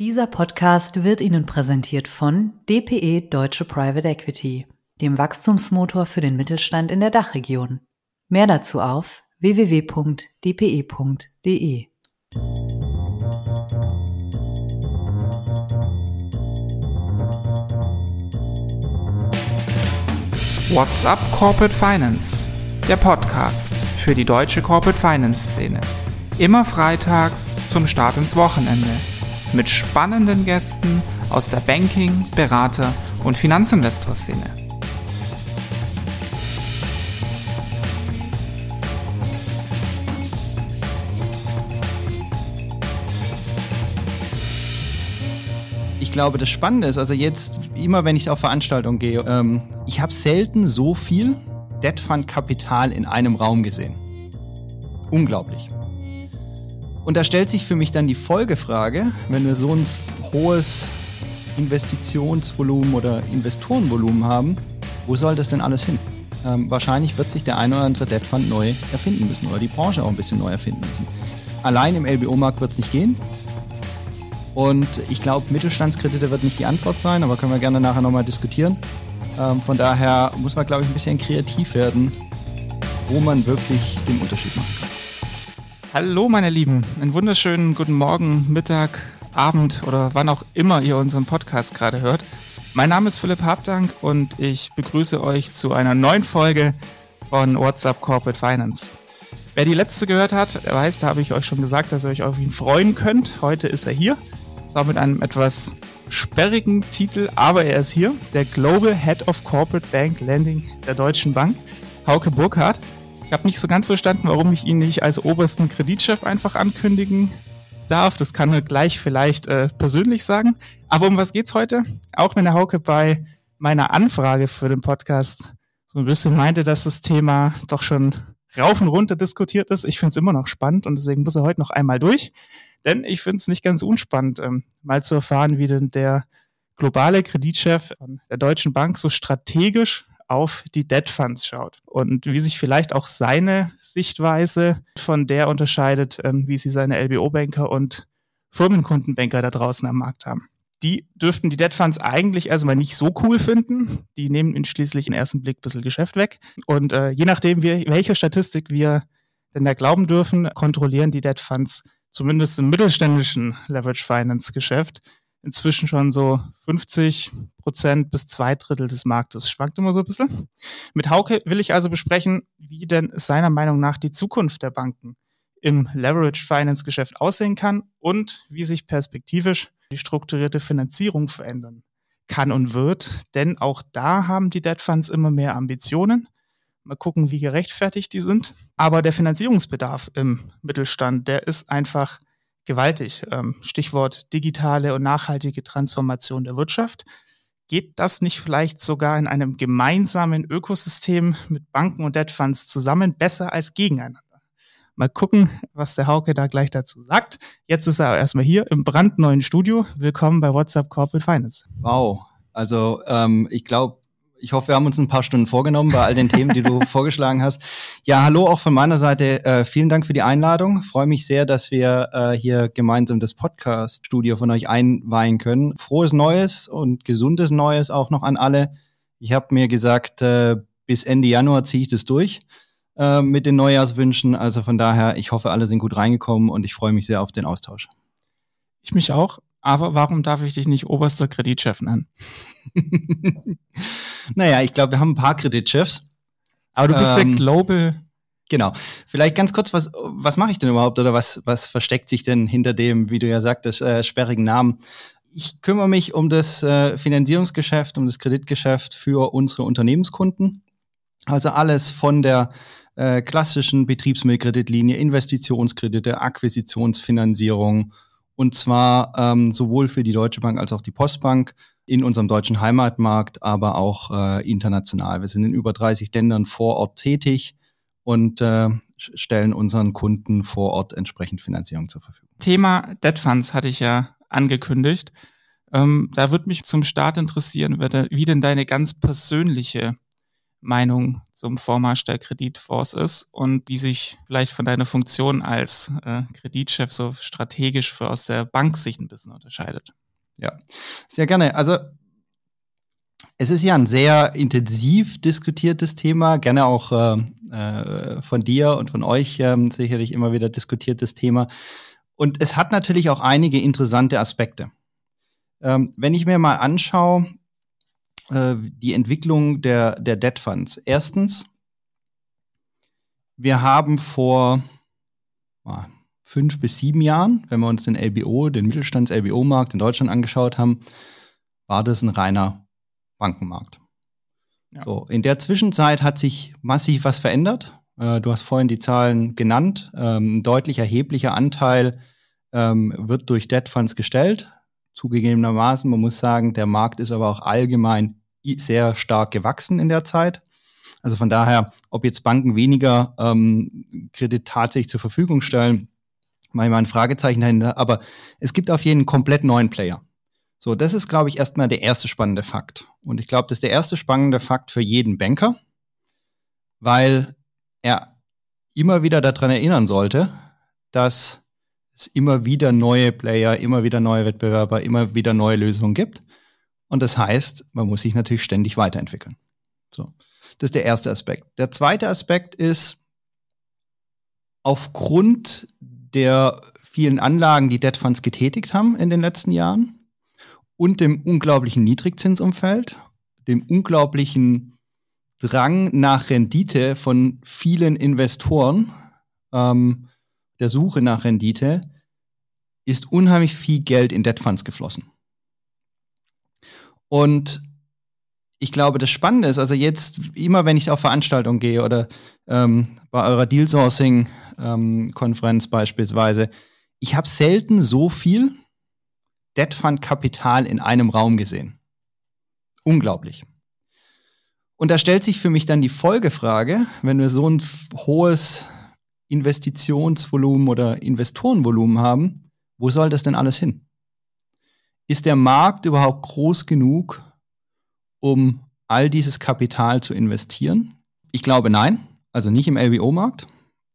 Dieser Podcast wird Ihnen präsentiert von DPE Deutsche Private Equity, dem Wachstumsmotor für den Mittelstand in der Dachregion. Mehr dazu auf www.dpe.de. What's up Corporate Finance? Der Podcast für die deutsche Corporate Finance Szene. Immer freitags zum Start ins Wochenende mit spannenden Gästen aus der Banking-, Berater- und Finanzinvestor-Szene. Ich glaube, das Spannende ist, also jetzt immer, wenn ich auf Veranstaltungen gehe, ähm, ich habe selten so viel Debt Fund Kapital in einem Raum gesehen. Unglaublich. Und da stellt sich für mich dann die Folgefrage, wenn wir so ein hohes Investitionsvolumen oder Investorenvolumen haben, wo soll das denn alles hin? Ähm, wahrscheinlich wird sich der ein oder andere Debt Fund neu erfinden müssen oder die Branche auch ein bisschen neu erfinden müssen. Allein im LBO-Markt wird es nicht gehen. Und ich glaube, Mittelstandskredite wird nicht die Antwort sein, aber können wir gerne nachher nochmal diskutieren. Ähm, von daher muss man, glaube ich, ein bisschen kreativ werden, wo man wirklich den Unterschied machen kann. Hallo meine Lieben, einen wunderschönen guten Morgen, Mittag, Abend oder wann auch immer ihr unseren Podcast gerade hört. Mein Name ist Philipp Habdank und ich begrüße euch zu einer neuen Folge von WhatsApp Corporate Finance. Wer die letzte gehört hat, der weiß, da habe ich euch schon gesagt, dass ihr euch auf ihn freuen könnt. Heute ist er hier. Auch mit einem etwas sperrigen Titel, aber er ist hier. Der Global Head of Corporate Bank Lending der Deutschen Bank, Hauke Burkhardt. Ich habe nicht so ganz verstanden, warum ich ihn nicht als obersten Kreditchef einfach ankündigen darf. Das kann er gleich vielleicht äh, persönlich sagen. Aber um was geht's heute? Auch wenn der Hauke bei meiner Anfrage für den Podcast so ein bisschen meinte, dass das Thema doch schon rauf und runter diskutiert ist. Ich finde es immer noch spannend und deswegen muss er heute noch einmal durch. Denn ich finde es nicht ganz unspannend, ähm, mal zu erfahren, wie denn der globale Kreditchef der Deutschen Bank so strategisch auf die Debt Funds schaut und wie sich vielleicht auch seine Sichtweise von der unterscheidet, ähm, wie sie seine LBO-Banker und Firmenkundenbanker da draußen am Markt haben. Die dürften die Debt Funds eigentlich erstmal nicht so cool finden. Die nehmen ihnen schließlich im ersten Blick ein bisschen Geschäft weg. Und äh, je nachdem, wie, welche Statistik wir denn da glauben dürfen, kontrollieren die Debt Funds zumindest im mittelständischen Leverage Finance Geschäft inzwischen schon so 50 Prozent bis zwei Drittel des Marktes. Schwankt immer so ein bisschen. Mit Hauke will ich also besprechen, wie denn seiner Meinung nach die Zukunft der Banken im Leverage Finance Geschäft aussehen kann und wie sich perspektivisch die strukturierte Finanzierung verändern kann und wird. Denn auch da haben die Debt Funds immer mehr Ambitionen. Mal gucken, wie gerechtfertigt die sind. Aber der Finanzierungsbedarf im Mittelstand, der ist einfach gewaltig. Ähm, Stichwort digitale und nachhaltige Transformation der Wirtschaft. Geht das nicht vielleicht sogar in einem gemeinsamen Ökosystem mit Banken und Debt Funds zusammen besser als gegeneinander? Mal gucken, was der Hauke da gleich dazu sagt. Jetzt ist er erstmal hier im brandneuen Studio. Willkommen bei WhatsApp Corporate Finance. Wow. Also ähm, ich glaube, ich hoffe, wir haben uns ein paar Stunden vorgenommen bei all den Themen, die du vorgeschlagen hast. Ja, hallo auch von meiner Seite. Äh, vielen Dank für die Einladung. Freue mich sehr, dass wir äh, hier gemeinsam das Podcast-Studio von euch einweihen können. Frohes Neues und gesundes Neues auch noch an alle. Ich habe mir gesagt, äh, bis Ende Januar ziehe ich das durch äh, mit den Neujahrswünschen. Also von daher, ich hoffe, alle sind gut reingekommen und ich freue mich sehr auf den Austausch. Ich mich auch. Aber warum darf ich dich nicht oberster Kreditchef nennen? naja, ich glaube, wir haben ein paar Kreditchefs. Aber du bist ähm, der Global. Genau. Vielleicht ganz kurz, was, was mache ich denn überhaupt oder was, was versteckt sich denn hinter dem, wie du ja sagtest, äh, sperrigen Namen? Ich kümmere mich um das äh, Finanzierungsgeschäft, um das Kreditgeschäft für unsere Unternehmenskunden. Also alles von der äh, klassischen Betriebsmittelkreditlinie, Investitionskredite, Akquisitionsfinanzierung, und zwar ähm, sowohl für die Deutsche Bank als auch die Postbank in unserem deutschen Heimatmarkt, aber auch äh, international. Wir sind in über 30 Ländern vor Ort tätig und äh, stellen unseren Kunden vor Ort entsprechend Finanzierung zur Verfügung. Thema Debt Funds hatte ich ja angekündigt. Ähm, da würde mich zum Start interessieren, wie denn deine ganz persönliche Meinung zum Vormarsch der Kreditfonds ist und wie sich vielleicht von deiner Funktion als äh, Kreditchef so strategisch für aus der Banksicht ein bisschen unterscheidet. Ja, sehr gerne. Also es ist ja ein sehr intensiv diskutiertes Thema, gerne auch äh, äh, von dir und von euch äh, sicherlich immer wieder diskutiertes Thema. Und es hat natürlich auch einige interessante Aspekte. Ähm, wenn ich mir mal anschaue, äh, die Entwicklung der, der Debt Funds. Erstens, wir haben vor ah, fünf bis sieben Jahren, wenn wir uns den LBO, den Mittelstands-LBO-Markt in Deutschland angeschaut haben, war das ein reiner Bankenmarkt. Ja. So, in der Zwischenzeit hat sich massiv was verändert. Äh, du hast vorhin die Zahlen genannt. Ähm, ein deutlich erheblicher Anteil ähm, wird durch Debt Funds gestellt. Zugegebenermaßen, man muss sagen, der Markt ist aber auch allgemein sehr stark gewachsen in der Zeit. Also von daher, ob jetzt Banken weniger ähm, Kredit tatsächlich zur Verfügung stellen, mal ein Fragezeichen dahinter. Aber es gibt auf jeden komplett neuen Player. So, das ist, glaube ich, erstmal der erste spannende Fakt. Und ich glaube, das ist der erste spannende Fakt für jeden Banker, weil er immer wieder daran erinnern sollte, dass es immer wieder neue Player, immer wieder neue Wettbewerber, immer wieder neue Lösungen gibt. Und das heißt, man muss sich natürlich ständig weiterentwickeln. So. Das ist der erste Aspekt. Der zweite Aspekt ist, aufgrund der vielen Anlagen, die Debt Funds getätigt haben in den letzten Jahren, und dem unglaublichen Niedrigzinsumfeld, dem unglaublichen Drang nach Rendite von vielen Investoren, ähm, der Suche nach Rendite, ist unheimlich viel Geld in Debt Funds geflossen. Und ich glaube, das Spannende ist, also jetzt immer, wenn ich auf Veranstaltungen gehe oder ähm, bei eurer Deal Sourcing ähm, Konferenz beispielsweise, ich habe selten so viel Debt Fund Kapital in einem Raum gesehen. Unglaublich. Und da stellt sich für mich dann die Folgefrage, wenn wir so ein hohes Investitionsvolumen oder Investorenvolumen haben, wo soll das denn alles hin? Ist der Markt überhaupt groß genug, um all dieses Kapital zu investieren? Ich glaube nein, also nicht im LBO-Markt.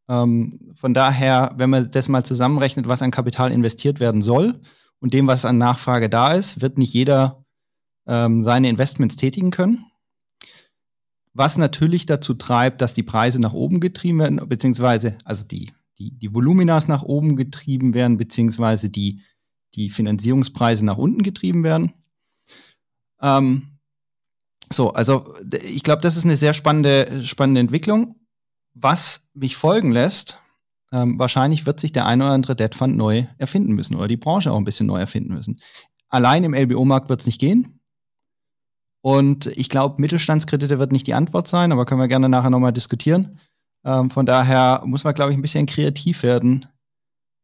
Ähm, von daher, wenn man das mal zusammenrechnet, was an Kapital investiert werden soll, und dem, was an Nachfrage da ist, wird nicht jeder ähm, seine Investments tätigen können. Was natürlich dazu treibt, dass die Preise nach oben getrieben werden, beziehungsweise also die, die, die Voluminas nach oben getrieben werden, beziehungsweise die, die Finanzierungspreise nach unten getrieben werden. Ähm, so, also ich glaube, das ist eine sehr spannende, spannende Entwicklung. Was mich folgen lässt, ähm, wahrscheinlich wird sich der ein oder andere Debt Fund neu erfinden müssen oder die Branche auch ein bisschen neu erfinden müssen. Allein im LBO-Markt wird es nicht gehen. Und ich glaube, Mittelstandskredite wird nicht die Antwort sein, aber können wir gerne nachher nochmal diskutieren. Ähm, von daher muss man, glaube ich, ein bisschen kreativ werden,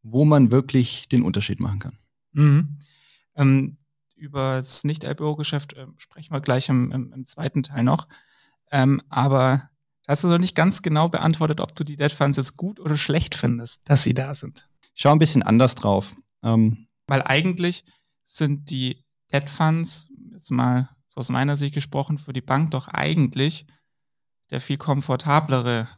wo man wirklich den Unterschied machen kann. Mhm. Ähm, über das Nicht-LBO-Geschäft äh, sprechen wir gleich im, im, im zweiten Teil noch. Ähm, aber Hast du noch nicht ganz genau beantwortet, ob du die Dead Funds jetzt gut oder schlecht findest, dass sie da sind. Ich schaue ein bisschen anders drauf. Ähm Weil eigentlich sind die Dead Funds, jetzt mal so aus meiner Sicht gesprochen, für die Bank doch eigentlich der viel komfortablere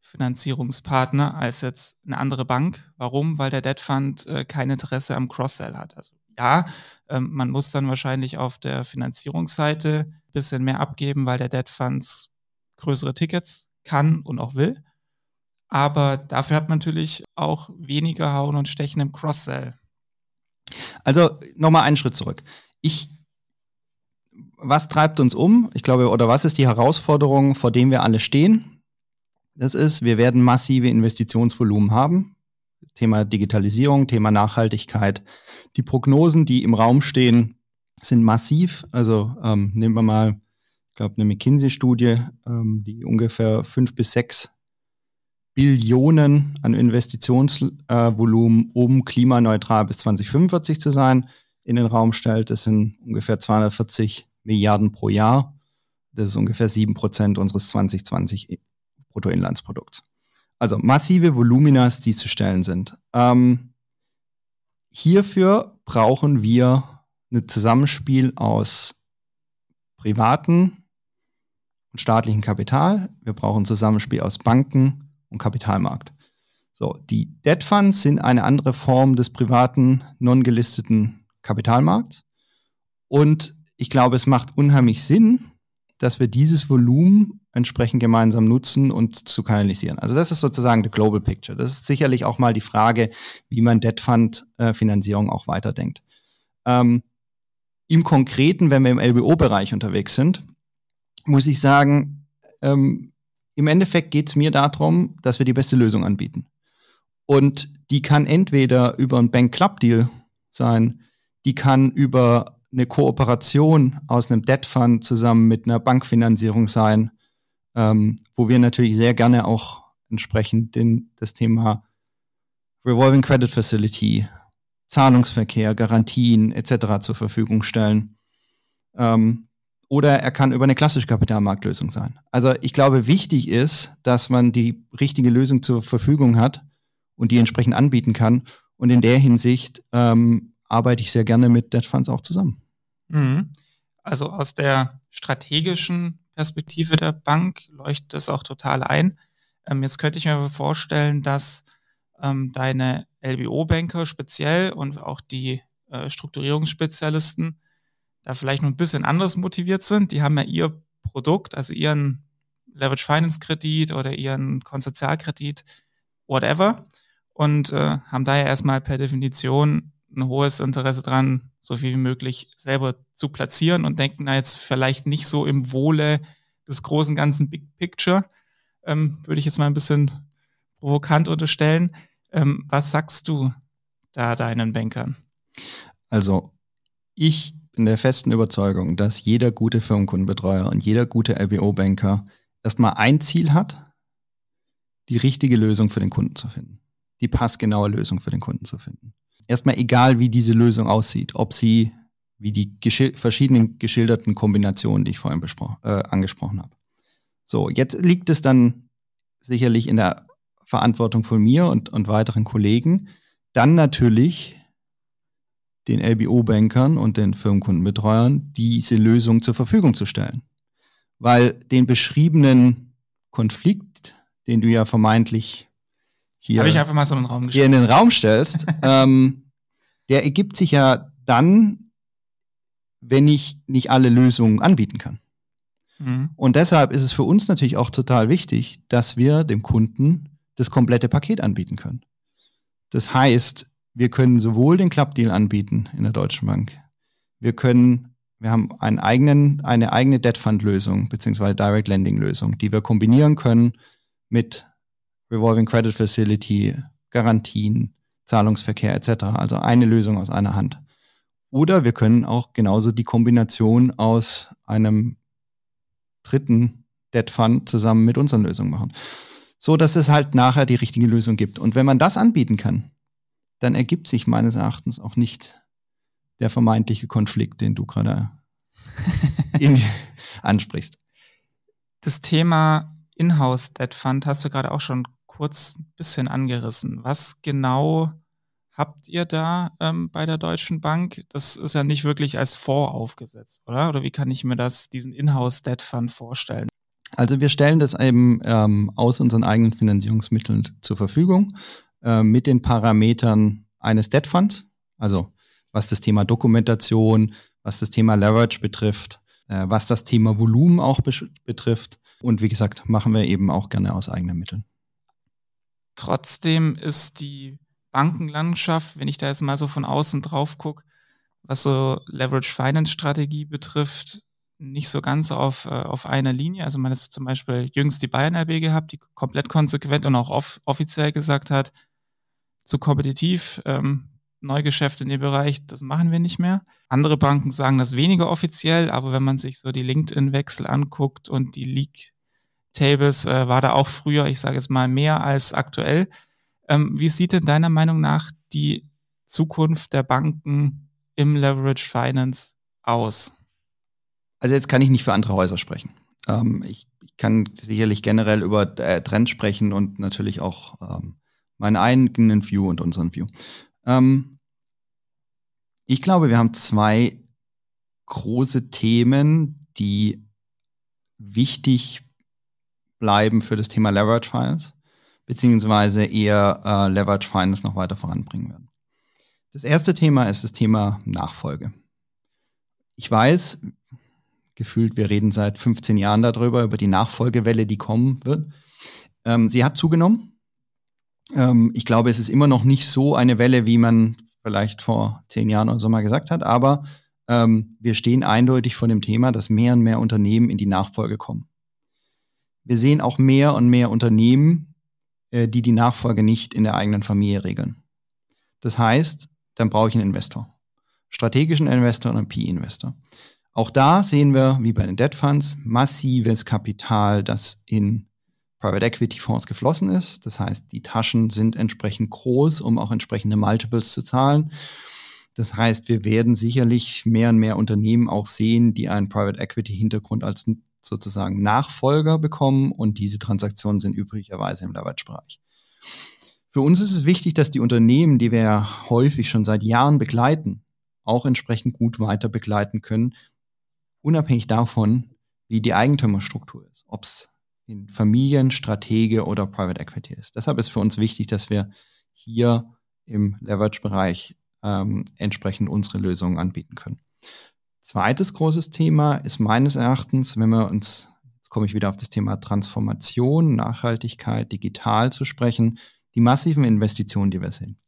Finanzierungspartner als jetzt eine andere Bank. Warum? Weil der Debt Fund äh, kein Interesse am Cross-Sell hat. Also ja, ähm, man muss dann wahrscheinlich auf der Finanzierungsseite ein bisschen mehr abgeben, weil der Debt Funds größere Tickets kann und auch will. Aber dafür hat man natürlich auch weniger Hauen und Stechen im Cross-Sell. Also nochmal einen Schritt zurück. Ich, was treibt uns um? Ich glaube, oder was ist die Herausforderung, vor dem wir alle stehen? Das ist, wir werden massive Investitionsvolumen haben. Thema Digitalisierung, Thema Nachhaltigkeit. Die Prognosen, die im Raum stehen, sind massiv. Also ähm, nehmen wir mal glaube, eine McKinsey-Studie, ähm, die ungefähr fünf bis sechs Billionen an Investitionsvolumen, äh, um klimaneutral bis 2045 zu sein, in den Raum stellt. Das sind ungefähr 240 Milliarden pro Jahr. Das ist ungefähr sieben Prozent unseres 2020 Bruttoinlandsprodukts. Also massive Voluminas, die zu stellen sind. Ähm, hierfür brauchen wir ein Zusammenspiel aus privaten staatlichem Kapital, wir brauchen Zusammenspiel aus Banken und Kapitalmarkt. So, die Debt Funds sind eine andere Form des privaten, non-gelisteten Kapitalmarkts. Und ich glaube, es macht unheimlich Sinn, dass wir dieses Volumen entsprechend gemeinsam nutzen und zu kanalisieren. Also das ist sozusagen the global picture. Das ist sicherlich auch mal die Frage, wie man Debt Fund äh, Finanzierung auch weiterdenkt. Ähm, Im Konkreten, wenn wir im LBO-Bereich unterwegs sind, muss ich sagen, ähm, im Endeffekt geht es mir darum, dass wir die beste Lösung anbieten. Und die kann entweder über einen Bank Club Deal sein, die kann über eine Kooperation aus einem Debt Fund zusammen mit einer Bankfinanzierung sein, ähm, wo wir natürlich sehr gerne auch entsprechend den, das Thema Revolving Credit Facility, Zahlungsverkehr, Garantien etc. zur Verfügung stellen. Ähm, oder er kann über eine klassische Kapitalmarktlösung sein. Also ich glaube, wichtig ist, dass man die richtige Lösung zur Verfügung hat und die entsprechend anbieten kann. Und in der Hinsicht ähm, arbeite ich sehr gerne mit Debt Funds auch zusammen. Mhm. Also aus der strategischen Perspektive der Bank leuchtet das auch total ein. Ähm, jetzt könnte ich mir vorstellen, dass ähm, deine LBO-Banker speziell und auch die äh, Strukturierungsspezialisten da vielleicht noch ein bisschen anders motiviert sind. Die haben ja ihr Produkt, also ihren Leverage Finance Kredit oder ihren Konsortialkredit, whatever, und äh, haben daher erstmal per Definition ein hohes Interesse dran, so viel wie möglich selber zu platzieren und denken da jetzt vielleicht nicht so im Wohle des großen ganzen Big Picture, ähm, würde ich jetzt mal ein bisschen provokant unterstellen. Ähm, was sagst du da deinen Bankern? Also, ich bin der festen Überzeugung, dass jeder gute Firmenkundenbetreuer und jeder gute LBO-Banker erstmal ein Ziel hat, die richtige Lösung für den Kunden zu finden. Die passgenaue Lösung für den Kunden zu finden erstmal egal, wie diese Lösung aussieht, ob sie wie die geschil verschiedenen geschilderten Kombinationen, die ich vorhin äh, angesprochen habe. So, jetzt liegt es dann sicherlich in der Verantwortung von mir und, und weiteren Kollegen, dann natürlich den LBO-Bankern und den Firmenkundenbetreuern diese Lösung zur Verfügung zu stellen. Weil den beschriebenen Konflikt, den du ja vermeintlich hier, ich einfach mal so einen Raum hier in den Raum stellst, ähm, der ergibt sich ja dann, wenn ich nicht alle Lösungen anbieten kann. Mhm. Und deshalb ist es für uns natürlich auch total wichtig, dass wir dem Kunden das komplette Paket anbieten können. Das heißt, wir können sowohl den Club-Deal anbieten in der Deutschen Bank, wir können, wir haben einen eigenen, eine eigene Debt Fund-Lösung beziehungsweise Direct Lending-Lösung, die wir kombinieren können mit Revolving Credit Facility, Garantien, Zahlungsverkehr etc. Also eine Lösung aus einer Hand. Oder wir können auch genauso die Kombination aus einem dritten Debt Fund zusammen mit unseren Lösungen machen. So dass es halt nachher die richtige Lösung gibt. Und wenn man das anbieten kann, dann ergibt sich meines Erachtens auch nicht der vermeintliche Konflikt, den du gerade ansprichst. Das Thema Inhouse Debt Fund hast du gerade auch schon kurz ein bisschen angerissen. Was genau habt ihr da ähm, bei der Deutschen Bank? Das ist ja nicht wirklich als Fonds aufgesetzt, oder? Oder wie kann ich mir das, diesen Inhouse-Debt Fund vorstellen? Also wir stellen das eben ähm, aus unseren eigenen Finanzierungsmitteln zur Verfügung äh, mit den Parametern eines Debt Funds, also was das Thema Dokumentation, was das Thema Leverage betrifft, äh, was das Thema Volumen auch betrifft. Und wie gesagt, machen wir eben auch gerne aus eigenen Mitteln. Trotzdem ist die Bankenlandschaft, wenn ich da jetzt mal so von außen drauf gucke, was so Leverage Finance Strategie betrifft, nicht so ganz auf, äh, auf einer Linie. Also man hat zum Beispiel jüngst die Bayern RB gehabt, die komplett konsequent und auch off offiziell gesagt hat, zu kompetitiv, ähm, Neugeschäft in dem Bereich, das machen wir nicht mehr. Andere Banken sagen das weniger offiziell, aber wenn man sich so die LinkedIn-Wechsel anguckt und die League Tables äh, war da auch früher, ich sage es mal, mehr als aktuell. Ähm, wie sieht denn deiner Meinung nach die Zukunft der Banken im Leverage Finance aus? Also jetzt kann ich nicht für andere Häuser sprechen. Ähm, ich, ich, kann sicherlich generell über äh, Trends sprechen und natürlich auch ähm, meinen eigenen View und unseren View. Ähm, ich glaube, wir haben zwei große Themen, die wichtig bleiben für das Thema Leverage Finance, beziehungsweise eher äh, Leverage Finance noch weiter voranbringen werden. Das erste Thema ist das Thema Nachfolge. Ich weiß, gefühlt, wir reden seit 15 Jahren darüber, über die Nachfolgewelle, die kommen wird. Ähm, sie hat zugenommen. Ähm, ich glaube, es ist immer noch nicht so eine Welle, wie man vielleicht vor zehn Jahren oder so mal gesagt hat, aber ähm, wir stehen eindeutig vor dem Thema, dass mehr und mehr Unternehmen in die Nachfolge kommen. Wir sehen auch mehr und mehr Unternehmen, äh, die die Nachfolge nicht in der eigenen Familie regeln. Das heißt, dann brauche ich einen Investor. Strategischen Investor und einen PE-Investor. Auch da sehen wir, wie bei den Debt Funds, massives Kapital, das in Private Equity Fonds geflossen ist. Das heißt, die Taschen sind entsprechend groß, um auch entsprechende Multiples zu zahlen. Das heißt, wir werden sicherlich mehr und mehr Unternehmen auch sehen, die einen Private Equity Hintergrund als sozusagen Nachfolger bekommen und diese Transaktionen sind üblicherweise im Leverage-Bereich. Für uns ist es wichtig, dass die Unternehmen, die wir häufig schon seit Jahren begleiten, auch entsprechend gut weiter begleiten können, unabhängig davon, wie die Eigentümerstruktur ist, ob es in Familien, Stratege oder Private Equity ist. Deshalb ist für uns wichtig, dass wir hier im Leverage-Bereich ähm, entsprechend unsere Lösungen anbieten können. Zweites großes Thema ist meines Erachtens, wenn wir uns, jetzt komme ich wieder auf das Thema Transformation, Nachhaltigkeit, digital zu sprechen, die massiven Investitionen, die wir sehen,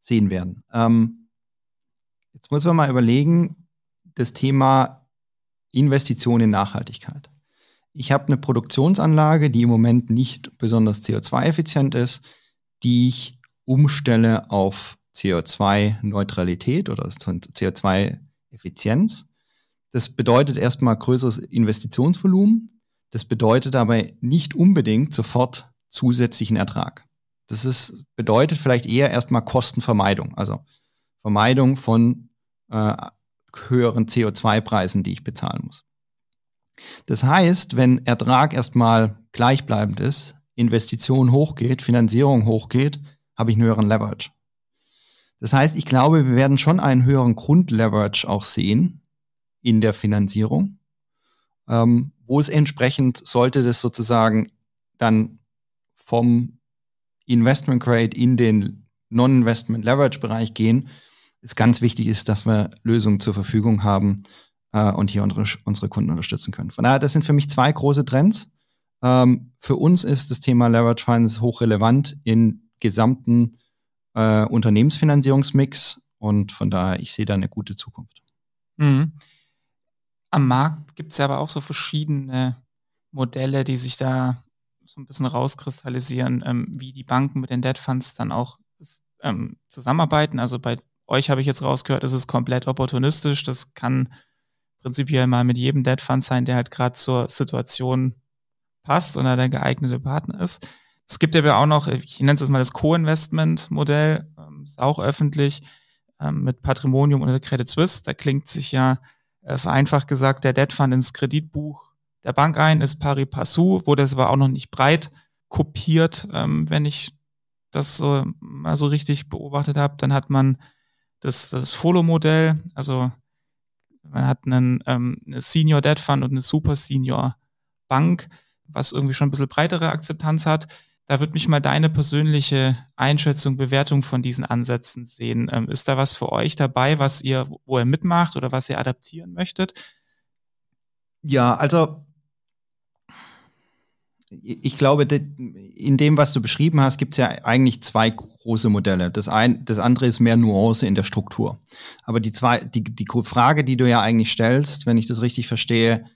sehen werden. Ähm, jetzt muss man mal überlegen, das Thema Investition in Nachhaltigkeit ich habe eine Produktionsanlage, die im Moment nicht besonders CO2-effizient ist, die ich umstelle auf CO2-Neutralität oder CO2-Effizienz. Das bedeutet erstmal größeres Investitionsvolumen. Das bedeutet aber nicht unbedingt sofort zusätzlichen Ertrag. Das ist, bedeutet vielleicht eher erstmal Kostenvermeidung, also Vermeidung von äh, höheren CO2-Preisen, die ich bezahlen muss. Das heißt, wenn Ertrag erstmal gleichbleibend ist, Investition hochgeht, Finanzierung hochgeht, habe ich einen höheren Leverage. Das heißt, ich glaube, wir werden schon einen höheren Grundleverage auch sehen in der Finanzierung, ähm, wo es entsprechend sollte das sozusagen dann vom Investment Grade in den Non-Investment Leverage Bereich gehen, es ganz wichtig ist, dass wir Lösungen zur Verfügung haben, äh, und hier unsere, unsere Kunden unterstützen können. Von daher, das sind für mich zwei große Trends. Ähm, für uns ist das Thema Leverage Finance hochrelevant in gesamten äh, Unternehmensfinanzierungsmix und von daher, ich sehe da eine gute Zukunft. Mhm. Am Markt gibt es ja aber auch so verschiedene Modelle, die sich da so ein bisschen rauskristallisieren, ähm, wie die Banken mit den Debt Funds dann auch ähm, zusammenarbeiten. Also bei euch habe ich jetzt rausgehört, ist es komplett opportunistisch. Das kann prinzipiell mal mit jedem Dead Fund sein, der halt gerade zur Situation passt oder der geeignete Partner ist. Es gibt aber auch noch, ich nenne es mal das Co-Investment-Modell, ähm, ist auch öffentlich, ähm, mit Patrimonium oder Credit Suisse. Da klingt sich ja äh, vereinfacht gesagt der Debt Fund ins Kreditbuch der Bank ein, ist pari passu, wurde es aber auch noch nicht breit kopiert, ähm, wenn ich das so mal so richtig beobachtet habe. Dann hat man das, das Follow-Modell, also man hat einen ähm, eine Senior Debt Fund und eine Super Senior Bank, was irgendwie schon ein bisschen breitere Akzeptanz hat. Da würde mich mal deine persönliche Einschätzung, Bewertung von diesen Ansätzen sehen. Ähm, ist da was für euch dabei, was ihr, wo ihr mitmacht oder was ihr adaptieren möchtet? Ja, also ich glaube, in dem, was du beschrieben hast, gibt es ja eigentlich zwei große Modelle. Das, ein, das andere ist mehr Nuance in der Struktur. Aber die, zwei, die, die Frage, die du ja eigentlich stellst, wenn ich das richtig verstehe,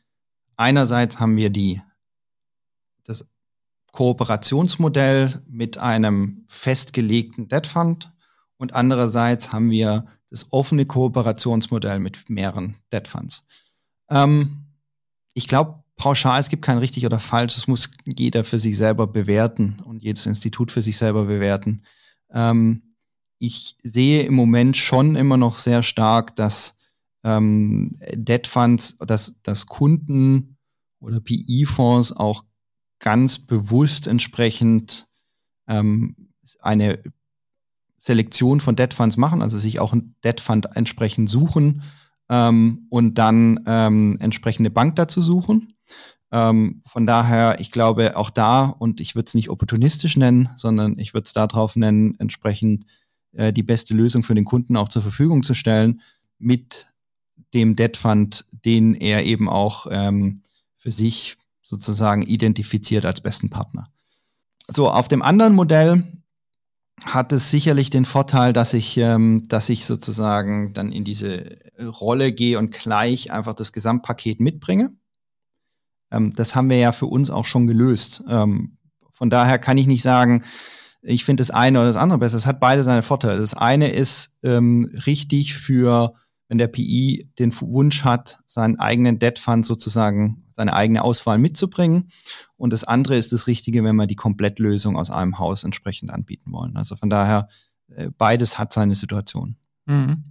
einerseits haben wir die, das Kooperationsmodell mit einem festgelegten Debt Fund und andererseits haben wir das offene Kooperationsmodell mit mehreren Debt Funds. Ähm, ich glaube, pauschal, es gibt kein richtig oder falsch, das muss jeder für sich selber bewerten und jedes Institut für sich selber bewerten. Ähm, ich sehe im Moment schon immer noch sehr stark, dass ähm, Debt Funds, dass, dass Kunden oder PI-Fonds auch ganz bewusst entsprechend ähm, eine Selektion von Debt Funds machen, also sich auch ein Debt Fund entsprechend suchen ähm, und dann ähm, entsprechende Bank dazu suchen. Ähm, von daher, ich glaube auch da, und ich würde es nicht opportunistisch nennen, sondern ich würde es darauf nennen, entsprechend äh, die beste Lösung für den Kunden auch zur Verfügung zu stellen, mit dem Debt Fund, den er eben auch ähm, für sich sozusagen identifiziert als besten Partner. So, auf dem anderen Modell hat es sicherlich den Vorteil, dass ich, ähm, dass ich sozusagen dann in diese Rolle gehe und gleich einfach das Gesamtpaket mitbringe. Ähm, das haben wir ja für uns auch schon gelöst. Ähm, von daher kann ich nicht sagen, ich finde das eine oder das andere besser. Es hat beide seine Vorteile. Das eine ist ähm, richtig für, wenn der PI den Wunsch hat, seinen eigenen Debt Fund sozusagen, seine eigene Auswahl mitzubringen. Und das andere ist das Richtige, wenn wir die Komplettlösung aus einem Haus entsprechend anbieten wollen. Also von daher, äh, beides hat seine Situation. Mhm.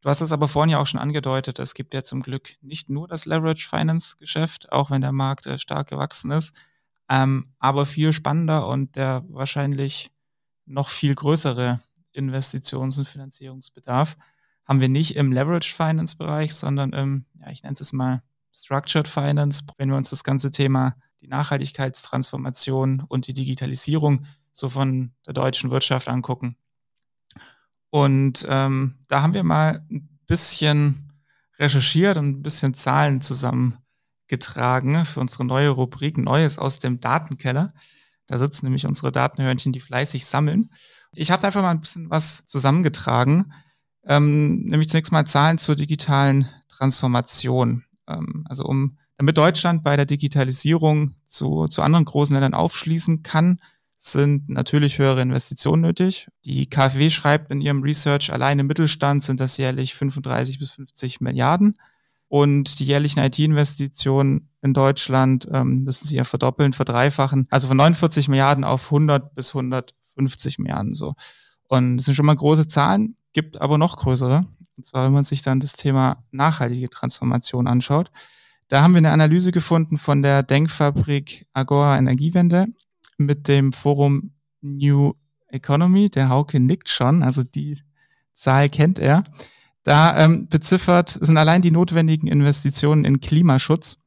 Du hast es aber vorhin ja auch schon angedeutet, es gibt ja zum Glück nicht nur das Leverage Finance Geschäft, auch wenn der Markt äh, stark gewachsen ist, ähm, aber viel spannender und der wahrscheinlich noch viel größere Investitions- und Finanzierungsbedarf haben wir nicht im Leverage Finance Bereich, sondern im, ja, ich nenne es mal Structured Finance, wenn wir uns das ganze Thema die Nachhaltigkeitstransformation und die Digitalisierung so von der deutschen Wirtschaft angucken. Und ähm, da haben wir mal ein bisschen recherchiert und ein bisschen Zahlen zusammengetragen für unsere neue Rubrik Neues aus dem Datenkeller. Da sitzen nämlich unsere Datenhörnchen, die fleißig sammeln. Ich habe einfach mal ein bisschen was zusammengetragen, ähm, nämlich zunächst mal Zahlen zur digitalen Transformation. Ähm, also um, damit Deutschland bei der Digitalisierung zu, zu anderen großen Ländern aufschließen kann, sind natürlich höhere Investitionen nötig. Die KfW schreibt in ihrem Research, allein im Mittelstand sind das jährlich 35 bis 50 Milliarden. Und die jährlichen IT-Investitionen in Deutschland ähm, müssen sie ja verdoppeln, verdreifachen. Also von 49 Milliarden auf 100 bis 150 Milliarden so. Und das sind schon mal große Zahlen, gibt aber noch größere. Und zwar, wenn man sich dann das Thema nachhaltige Transformation anschaut. Da haben wir eine Analyse gefunden von der Denkfabrik Agora Energiewende mit dem Forum New Economy. Der Hauke nickt schon, also die Zahl kennt er. Da ähm, beziffert sind allein die notwendigen Investitionen in Klimaschutz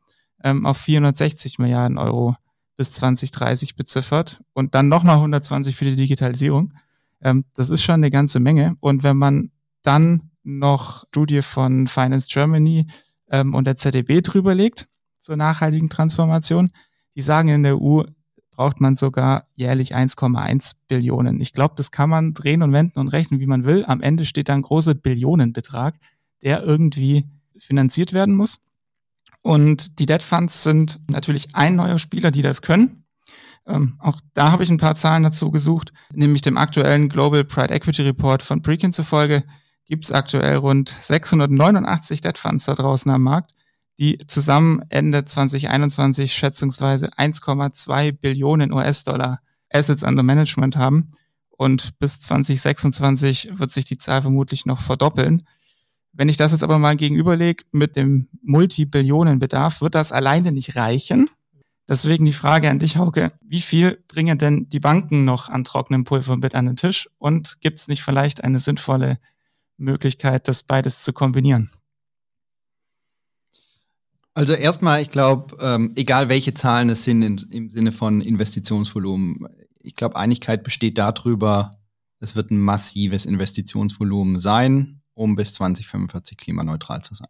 ähm, auf 460 Milliarden Euro bis 2030 beziffert und dann nochmal 120 für die Digitalisierung. Ähm, das ist schon eine ganze Menge. Und wenn man dann noch Studie von Finance Germany ähm, und der ZDB drüber legt zur nachhaltigen Transformation, die sagen in der EU, braucht man sogar jährlich 1,1 Billionen. Ich glaube, das kann man drehen und wenden und rechnen, wie man will. Am Ende steht da ein großer Billionenbetrag, der irgendwie finanziert werden muss. Und die Debt Funds sind natürlich ein neuer Spieler, die das können. Ähm, auch da habe ich ein paar Zahlen dazu gesucht, nämlich dem aktuellen Global Pride Equity Report von Prekin zufolge gibt es aktuell rund 689 Debt Funds da draußen am Markt die zusammen Ende 2021 schätzungsweise 1,2 Billionen US-Dollar Assets under Management haben. Und bis 2026 wird sich die Zahl vermutlich noch verdoppeln. Wenn ich das jetzt aber mal gegenüberlege mit dem Multibillionenbedarf, wird das alleine nicht reichen. Deswegen die Frage an dich, Hauke, wie viel bringen denn die Banken noch an trockenem Pulver mit an den Tisch? Und gibt es nicht vielleicht eine sinnvolle Möglichkeit, das beides zu kombinieren? Also erstmal, ich glaube, ähm, egal welche Zahlen es sind in, im Sinne von Investitionsvolumen, ich glaube, Einigkeit besteht darüber, es wird ein massives Investitionsvolumen sein, um bis 2045 klimaneutral zu sein.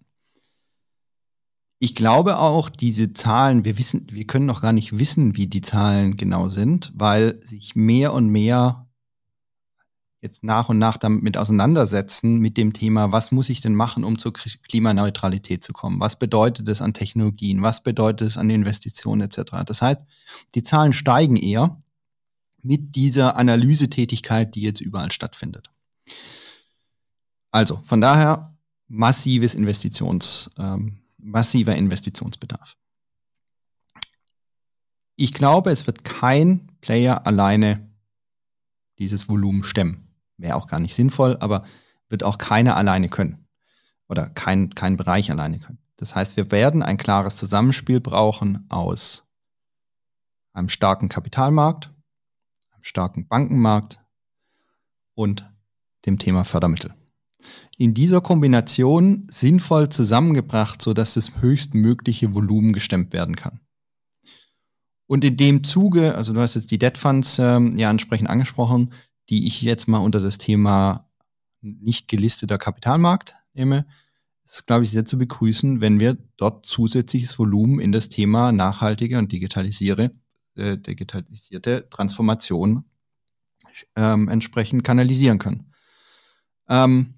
Ich glaube auch, diese Zahlen, wir wissen, wir können noch gar nicht wissen, wie die Zahlen genau sind, weil sich mehr und mehr jetzt nach und nach damit auseinandersetzen mit dem Thema, was muss ich denn machen, um zur Klimaneutralität zu kommen? Was bedeutet es an Technologien? Was bedeutet es an Investitionen etc.? Das heißt, die Zahlen steigen eher mit dieser Analysetätigkeit, die jetzt überall stattfindet. Also von daher massives Investitions, ähm, massiver Investitionsbedarf. Ich glaube, es wird kein Player alleine dieses Volumen stemmen wäre auch gar nicht sinnvoll, aber wird auch keiner alleine können oder kein, kein Bereich alleine können. Das heißt, wir werden ein klares Zusammenspiel brauchen aus einem starken Kapitalmarkt, einem starken Bankenmarkt und dem Thema Fördermittel. In dieser Kombination sinnvoll zusammengebracht, sodass das höchstmögliche Volumen gestemmt werden kann. Und in dem Zuge, also du hast jetzt die Debt Funds ähm, ja entsprechend angesprochen, die ich jetzt mal unter das Thema nicht gelisteter Kapitalmarkt nehme, ist, glaube ich, sehr zu begrüßen, wenn wir dort zusätzliches Volumen in das Thema nachhaltige und digitalisiere, äh, digitalisierte Transformation ähm, entsprechend kanalisieren können. Ähm,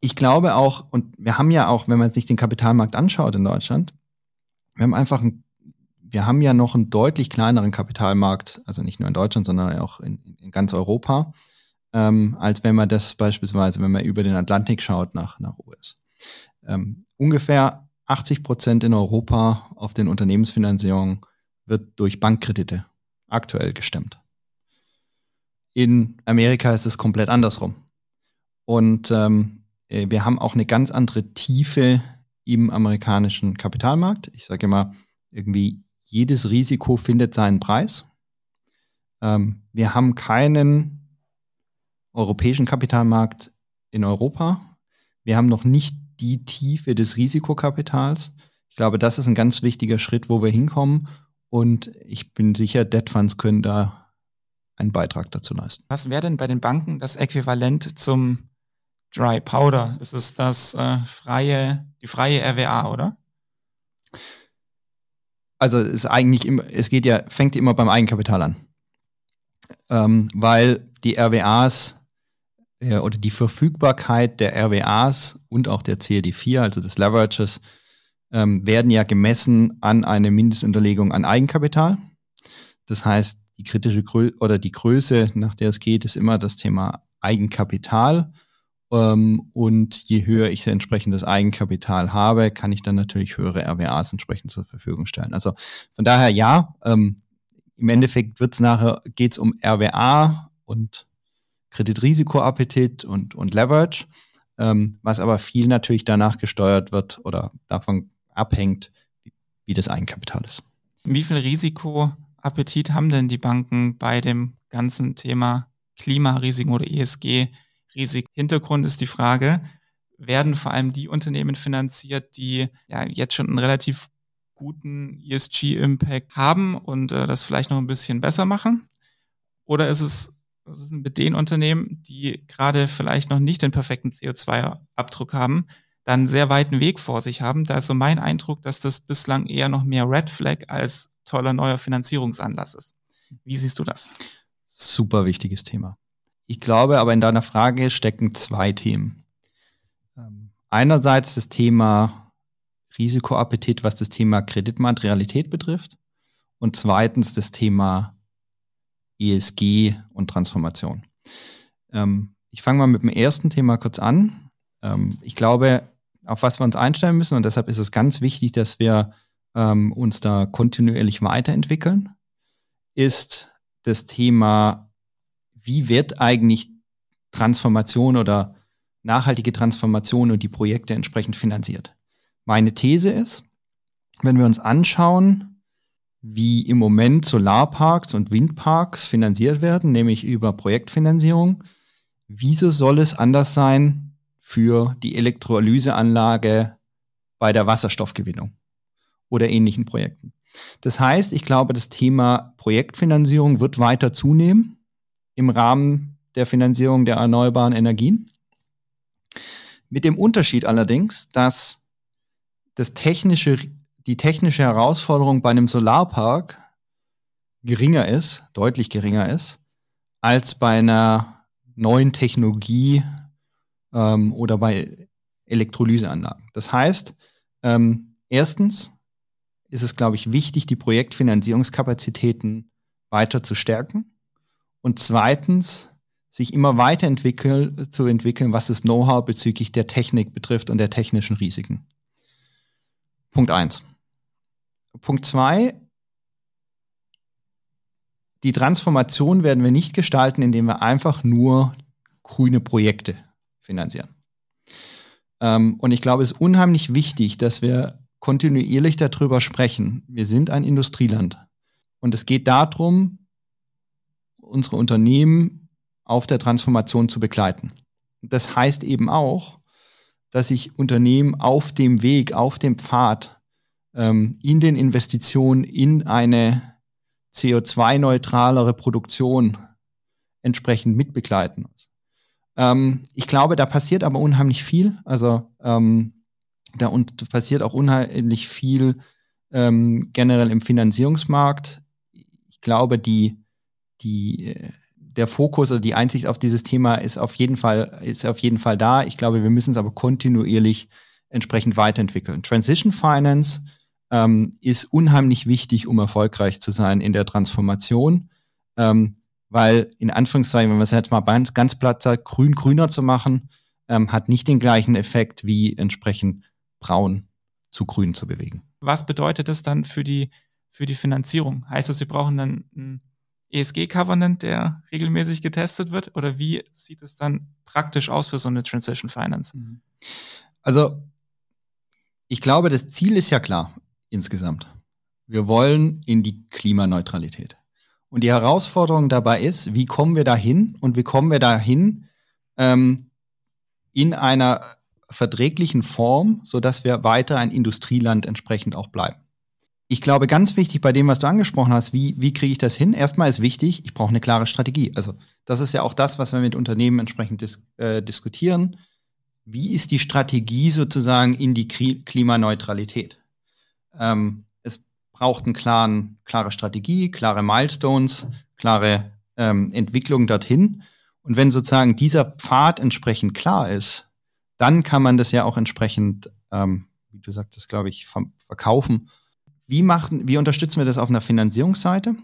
ich glaube auch, und wir haben ja auch, wenn man sich den Kapitalmarkt anschaut in Deutschland, wir haben einfach ein wir haben ja noch einen deutlich kleineren Kapitalmarkt, also nicht nur in Deutschland, sondern auch in, in ganz Europa, ähm, als wenn man das beispielsweise, wenn man über den Atlantik schaut nach, nach US. Ähm, ungefähr 80 Prozent in Europa auf den Unternehmensfinanzierungen wird durch Bankkredite aktuell gestemmt. In Amerika ist es komplett andersrum. Und ähm, äh, wir haben auch eine ganz andere Tiefe im amerikanischen Kapitalmarkt. Ich sage immer, irgendwie jedes Risiko findet seinen Preis. Ähm, wir haben keinen europäischen Kapitalmarkt in Europa. Wir haben noch nicht die Tiefe des Risikokapitals. Ich glaube, das ist ein ganz wichtiger Schritt, wo wir hinkommen. Und ich bin sicher, Debt Funds können da einen Beitrag dazu leisten. Was wäre denn bei den Banken das Äquivalent zum Dry Powder? Ist es das äh, freie, die freie RWA, oder? also es ist eigentlich immer, es geht ja, fängt immer beim Eigenkapital an. Ähm, weil die RWAs äh, oder die Verfügbarkeit der RWAs und auch der CRD4, also des Leverages, ähm, werden ja gemessen an eine Mindestunterlegung an Eigenkapital. Das heißt, die kritische Größe oder die Größe, nach der es geht, ist immer das Thema Eigenkapital. Ähm, und je höher ich entsprechendes Eigenkapital habe, kann ich dann natürlich höhere RWAs entsprechend zur Verfügung stellen. Also von daher ja, ähm, im Endeffekt wird's nachher, geht's um RWA und Kreditrisikoappetit und, und Leverage, ähm, was aber viel natürlich danach gesteuert wird oder davon abhängt, wie das Eigenkapital ist. Wie viel Risikoappetit haben denn die Banken bei dem ganzen Thema Klimarisiken oder ESG? Riesig. Hintergrund ist die Frage, werden vor allem die Unternehmen finanziert, die ja jetzt schon einen relativ guten ESG-Impact haben und äh, das vielleicht noch ein bisschen besser machen? Oder ist es, ist es mit den Unternehmen, die gerade vielleicht noch nicht den perfekten CO2-Abdruck haben, dann sehr weiten Weg vor sich haben? Da ist so mein Eindruck, dass das bislang eher noch mehr Red Flag als toller neuer Finanzierungsanlass ist. Wie siehst du das? Super wichtiges Thema. Ich glaube aber in deiner Frage stecken zwei Themen. Ähm, einerseits das Thema Risikoappetit, was das Thema Kreditmaterialität betrifft. Und zweitens das Thema ESG und Transformation. Ähm, ich fange mal mit dem ersten Thema kurz an. Ähm, ich glaube, auf was wir uns einstellen müssen, und deshalb ist es ganz wichtig, dass wir uns da kontinuierlich weiterentwickeln, ist das Thema wie wird eigentlich Transformation oder nachhaltige Transformation und die Projekte entsprechend finanziert. Meine These ist, wenn wir uns anschauen, wie im Moment Solarparks und Windparks finanziert werden, nämlich über Projektfinanzierung, wieso soll es anders sein für die Elektrolyseanlage bei der Wasserstoffgewinnung oder ähnlichen Projekten? Das heißt, ich glaube, das Thema Projektfinanzierung wird weiter zunehmen im Rahmen der Finanzierung der erneuerbaren Energien. Mit dem Unterschied allerdings, dass das technische, die technische Herausforderung bei einem Solarpark geringer ist, deutlich geringer ist, als bei einer neuen Technologie ähm, oder bei Elektrolyseanlagen. Das heißt, ähm, erstens ist es, glaube ich, wichtig, die Projektfinanzierungskapazitäten weiter zu stärken und zweitens sich immer weiterentwickeln, zu entwickeln, was das Know-how bezüglich der Technik betrifft und der technischen Risiken. Punkt eins. Punkt zwei. Die Transformation werden wir nicht gestalten, indem wir einfach nur grüne Projekte finanzieren. Ähm, und ich glaube, es ist unheimlich wichtig, dass wir kontinuierlich darüber sprechen. Wir sind ein Industrieland. Und es geht darum, unsere Unternehmen auf der Transformation zu begleiten. Das heißt eben auch, dass ich Unternehmen auf dem Weg, auf dem Pfad ähm, in den Investitionen in eine CO2-neutralere Produktion entsprechend mitbegleiten muss. Ähm, ich glaube, da passiert aber unheimlich viel. Also ähm, da und passiert auch unheimlich viel ähm, generell im Finanzierungsmarkt. Ich glaube, die, die, der Fokus oder die Einsicht auf dieses Thema ist auf jeden Fall, ist auf jeden Fall da. Ich glaube, wir müssen es aber kontinuierlich entsprechend weiterentwickeln. Transition Finance ähm, ist unheimlich wichtig, um erfolgreich zu sein in der Transformation. Ähm, weil in Anführungszeichen, wenn man es jetzt mal ganz platt sagt, grün grüner zu machen, ähm, hat nicht den gleichen Effekt wie entsprechend braun zu grün zu bewegen. Was bedeutet das dann für die, für die Finanzierung? Heißt das, wir brauchen dann ein ESG-Covenant, der regelmäßig getestet wird? Oder wie sieht es dann praktisch aus für so eine Transition Finance? Mhm. Also, ich glaube, das Ziel ist ja klar insgesamt. Wir wollen in die Klimaneutralität. Und die Herausforderung dabei ist, wie kommen wir dahin und wie kommen wir dahin ähm, in einer verträglichen Form, so dass wir weiter ein Industrieland entsprechend auch bleiben. Ich glaube, ganz wichtig bei dem, was du angesprochen hast, wie, wie kriege ich das hin? Erstmal ist wichtig, ich brauche eine klare Strategie. Also das ist ja auch das, was wir mit Unternehmen entsprechend dis äh, diskutieren. Wie ist die Strategie sozusagen in die Klimaneutralität? Ähm, es braucht eine klaren, klare Strategie, klare Milestones, klare ähm, Entwicklung dorthin. Und wenn sozusagen dieser Pfad entsprechend klar ist, dann kann man das ja auch entsprechend, ähm, wie du sagtest, glaube ich, verkaufen. Wie machen, wie unterstützen wir das auf einer Finanzierungsseite?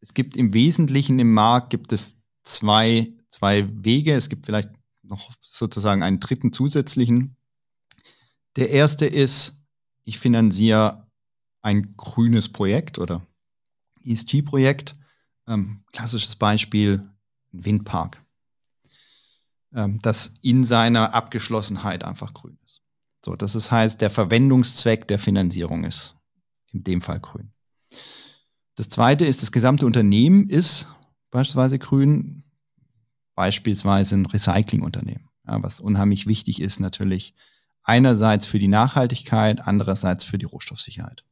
Es gibt im Wesentlichen im Markt gibt es zwei, zwei Wege. Es gibt vielleicht noch sozusagen einen dritten zusätzlichen. Der erste ist, ich finanziere ein grünes Projekt oder ESG-Projekt. Ähm, klassisches Beispiel, ein Windpark ähm, das in seiner Abgeschlossenheit einfach grün ist. So, das ist, heißt, der Verwendungszweck der Finanzierung ist in dem Fall grün. Das zweite ist, das gesamte Unternehmen ist beispielsweise grün, beispielsweise ein Recyclingunternehmen, ja, was unheimlich wichtig ist natürlich einerseits für die Nachhaltigkeit, andererseits für die Rohstoffsicherheit.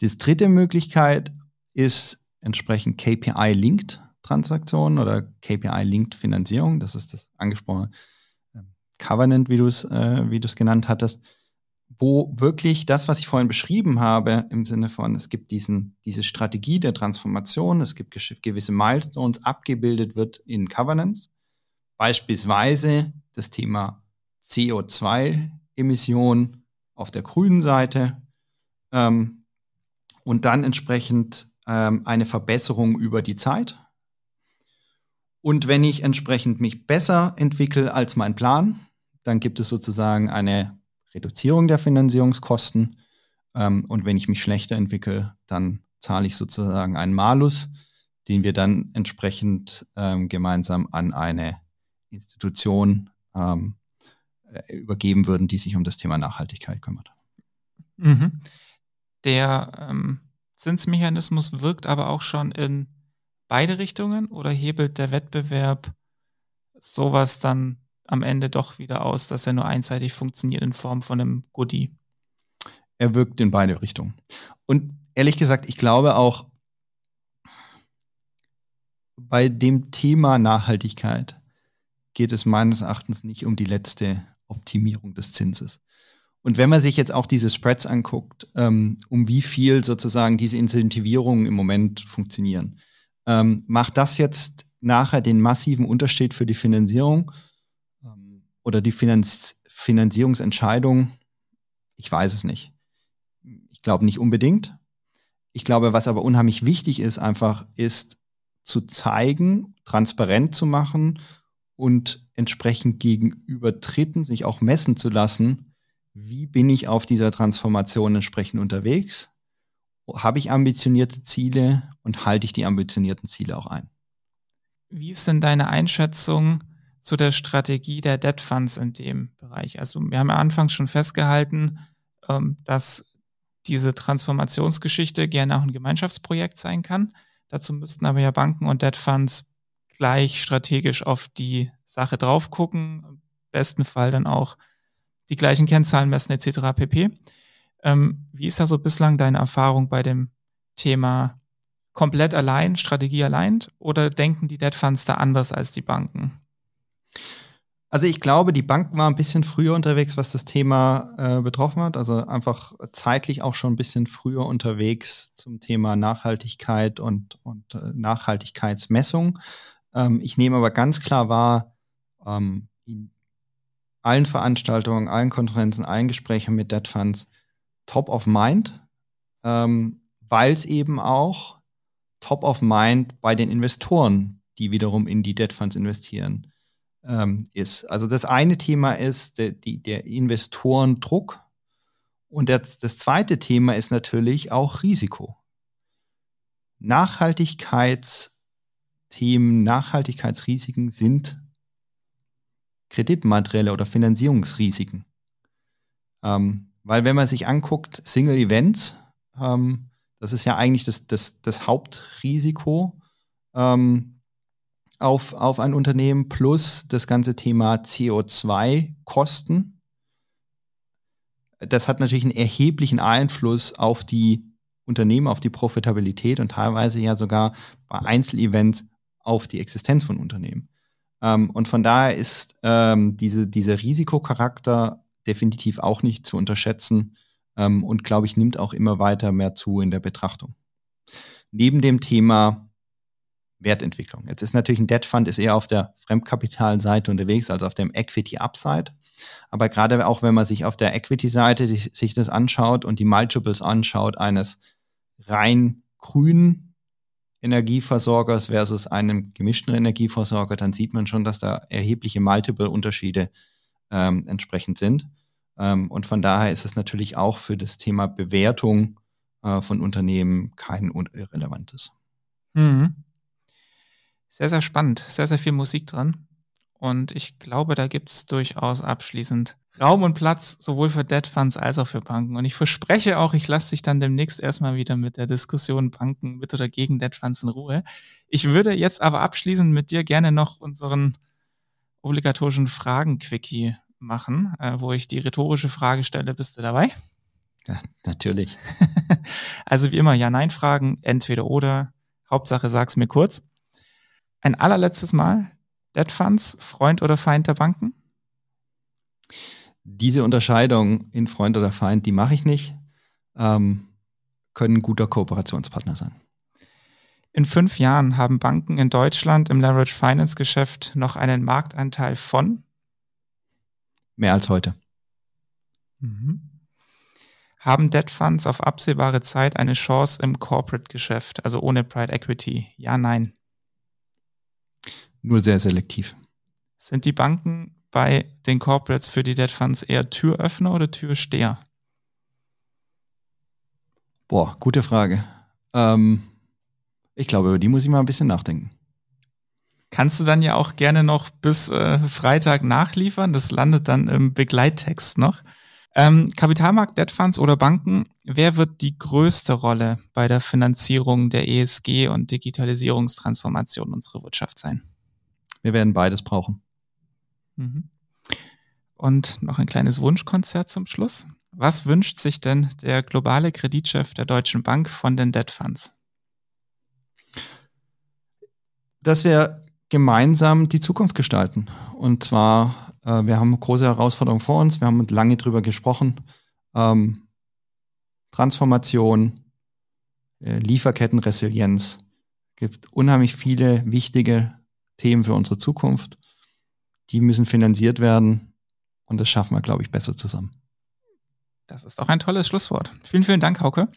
Die dritte Möglichkeit ist entsprechend KPI-linked Transaktionen oder KPI-linked Finanzierung. Das ist das angesprochene ähm, Covenant, wie du es äh, wie du es genannt hattest, wo wirklich das, was ich vorhin beschrieben habe, im Sinne von, es gibt diesen, diese Strategie der Transformation, es gibt gewisse Milestones, abgebildet wird in Covenants. Beispielsweise das Thema CO2-Emission auf der grünen Seite ähm, und dann entsprechend ähm, eine Verbesserung über die Zeit. Und wenn ich entsprechend mich besser entwickle als mein Plan, dann gibt es sozusagen eine Reduzierung der Finanzierungskosten. Ähm, und wenn ich mich schlechter entwickle, dann zahle ich sozusagen einen Malus, den wir dann entsprechend ähm, gemeinsam an eine Institution ähm, äh, übergeben würden, die sich um das Thema Nachhaltigkeit kümmert. Mhm. Der ähm, Zinsmechanismus wirkt aber auch schon in beide Richtungen oder hebelt der Wettbewerb sowas dann am Ende doch wieder aus, dass er nur einseitig funktioniert in Form von einem Goodie? Er wirkt in beide Richtungen. Und ehrlich gesagt, ich glaube auch bei dem Thema Nachhaltigkeit geht es meines Erachtens nicht um die letzte Optimierung des Zinses. Und wenn man sich jetzt auch diese Spreads anguckt, ähm, um wie viel sozusagen diese Incentivierungen im Moment funktionieren, ähm, macht das jetzt nachher den massiven Unterschied für die Finanzierung oder die Finanz Finanzierungsentscheidung? Ich weiß es nicht. Ich glaube nicht unbedingt. Ich glaube, was aber unheimlich wichtig ist, einfach ist zu zeigen, transparent zu machen und entsprechend gegenüber Dritten sich auch messen zu lassen, wie bin ich auf dieser Transformation entsprechend unterwegs habe ich ambitionierte Ziele und halte ich die ambitionierten Ziele auch ein. Wie ist denn deine Einschätzung zu der Strategie der Debt Funds in dem Bereich? Also wir haben ja anfangs schon festgehalten, ähm, dass diese Transformationsgeschichte gerne auch ein Gemeinschaftsprojekt sein kann. Dazu müssten aber ja Banken und Debt Funds gleich strategisch auf die Sache drauf gucken, besten Fall dann auch die gleichen Kennzahlen messen etc. pp. Ähm, wie ist da so bislang deine Erfahrung bei dem Thema komplett allein, Strategie allein oder denken die Debt Funds da anders als die Banken? Also ich glaube, die Banken waren ein bisschen früher unterwegs, was das Thema äh, betroffen hat. Also einfach zeitlich auch schon ein bisschen früher unterwegs zum Thema Nachhaltigkeit und, und äh, Nachhaltigkeitsmessung. Ähm, ich nehme aber ganz klar wahr, ähm, in allen Veranstaltungen, allen Konferenzen, allen Gesprächen mit Debt Funds top of mind, ähm, weil es eben auch top of mind bei den Investoren, die wiederum in die Debt Funds investieren ähm, ist. Also das eine Thema ist der, die, der Investorendruck und das, das zweite Thema ist natürlich auch Risiko. Nachhaltigkeitsthemen, Nachhaltigkeitsrisiken sind Kreditmaterielle oder Finanzierungsrisiken. Ähm, weil wenn man sich anguckt, Single Events, ähm, das ist ja eigentlich das, das, das Hauptrisiko, ähm, auf, auf ein Unternehmen plus das ganze Thema CO2-Kosten. Das hat natürlich einen erheblichen Einfluss auf die Unternehmen, auf die Profitabilität und teilweise ja sogar bei Einzelevents auf die Existenz von Unternehmen. Ähm, und von daher ist ähm, diese, dieser Risikocharakter definitiv auch nicht zu unterschätzen ähm, und, glaube ich, nimmt auch immer weiter mehr zu in der Betrachtung. Neben dem Thema Wertentwicklung. Jetzt ist natürlich ein Debt Fund ist eher auf der Fremdkapitalseite unterwegs als auf dem Equity Upside. Aber gerade auch wenn man sich auf der Equity-Seite sich das anschaut und die Multiples anschaut eines rein grünen Energieversorgers versus einem gemischten Energieversorger, dann sieht man schon, dass da erhebliche Multiple-Unterschiede ähm, entsprechend sind. Ähm, und von daher ist es natürlich auch für das Thema Bewertung äh, von Unternehmen kein irrelevantes. Mhm. Sehr, sehr spannend, sehr, sehr viel Musik dran. Und ich glaube, da gibt es durchaus abschließend Raum und Platz, sowohl für Debt Funds als auch für Banken. Und ich verspreche auch, ich lasse dich dann demnächst erstmal wieder mit der Diskussion Banken mit oder gegen Debt Funds in Ruhe. Ich würde jetzt aber abschließend mit dir gerne noch unseren obligatorischen Fragen-Quickie machen, äh, wo ich die rhetorische Frage stelle. Bist du dabei? Ja, natürlich. also wie immer, Ja-Nein-Fragen, entweder oder. Hauptsache, sag's mir kurz. Ein allerletztes Mal, Debt Funds, Freund oder Feind der Banken? Diese Unterscheidung in Freund oder Feind, die mache ich nicht. Ähm, können ein guter Kooperationspartner sein. In fünf Jahren haben Banken in Deutschland im Leverage Finance Geschäft noch einen Marktanteil von? Mehr als heute. Mhm. Haben Debt Funds auf absehbare Zeit eine Chance im Corporate Geschäft, also ohne Pride Equity? Ja, nein. Nur sehr selektiv. Sind die Banken bei den Corporates für die Debt Funds eher Türöffner oder Türsteher? Boah, gute Frage. Ähm, ich glaube, über die muss ich mal ein bisschen nachdenken. Kannst du dann ja auch gerne noch bis äh, Freitag nachliefern. Das landet dann im Begleittext noch. Ähm, Kapitalmarkt, Debt Funds oder Banken, wer wird die größte Rolle bei der Finanzierung der ESG und Digitalisierungstransformation unserer Wirtschaft sein? Wir werden beides brauchen. Mhm. Und noch ein kleines Wunschkonzert zum Schluss. Was wünscht sich denn der globale Kreditchef der Deutschen Bank von den Debt Funds? Dass wir gemeinsam die Zukunft gestalten. Und zwar, äh, wir haben große Herausforderungen vor uns, wir haben lange drüber gesprochen. Ähm, Transformation, äh, Lieferkettenresilienz. Es gibt unheimlich viele wichtige Themen für unsere Zukunft. Die müssen finanziert werden und das schaffen wir, glaube ich, besser zusammen. Das ist auch ein tolles Schlusswort. Vielen, vielen Dank, Hauke.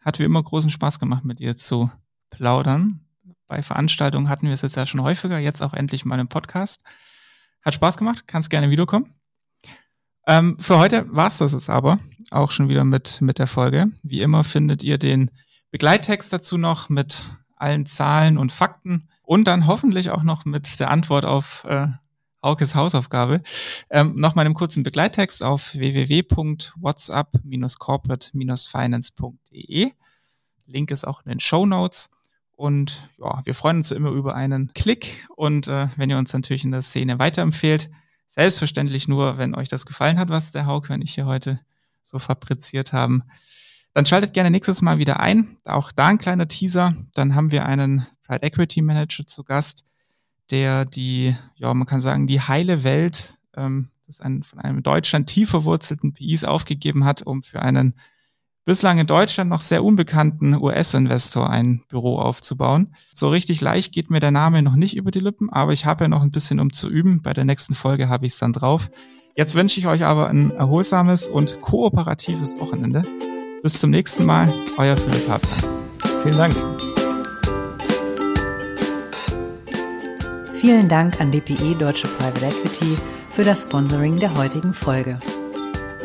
Hat wie immer großen Spaß gemacht, mit dir zu plaudern. Bei Veranstaltungen hatten wir es jetzt ja schon häufiger, jetzt auch endlich mal im Podcast. Hat Spaß gemacht, kannst gerne wiederkommen. Ähm, für heute war es das jetzt aber auch schon wieder mit, mit der Folge. Wie immer findet ihr den Begleittext dazu noch mit allen Zahlen und Fakten und dann hoffentlich auch noch mit der Antwort auf äh, Haukes Hausaufgabe ähm, noch mal einen kurzen Begleittext auf www.whatsapp-corporate-finance.de. Link ist auch in den Show Notes. Und ja, wir freuen uns immer über einen Klick und äh, wenn ihr uns natürlich in der Szene weiterempfehlt, Selbstverständlich nur, wenn euch das gefallen hat, was der Hauk, wenn ich hier heute so fabriziert haben. Dann schaltet gerne nächstes Mal wieder ein. Auch da ein kleiner Teaser. Dann haben wir einen Pride Equity Manager zu Gast, der die, ja, man kann sagen, die heile Welt ähm, das ein, von einem Deutschland tief verwurzelten PIs aufgegeben hat, um für einen bislang in Deutschland noch sehr unbekannten US-Investor ein Büro aufzubauen. So richtig leicht geht mir der Name noch nicht über die Lippen, aber ich habe ja noch ein bisschen um zu üben. Bei der nächsten Folge habe ich es dann drauf. Jetzt wünsche ich euch aber ein erholsames und kooperatives Wochenende. Bis zum nächsten Mal, euer Philipp Hartmann. Vielen Dank. Vielen Dank an DPE Deutsche Private Equity für das Sponsoring der heutigen Folge.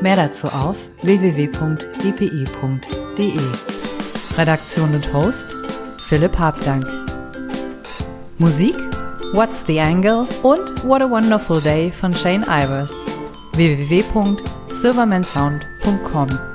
Mehr dazu auf www.dpe.de. Redaktion und Host Philipp Habdank. Musik What's the Angle und What a Wonderful Day von Shane Ivers. www.silvermansound.com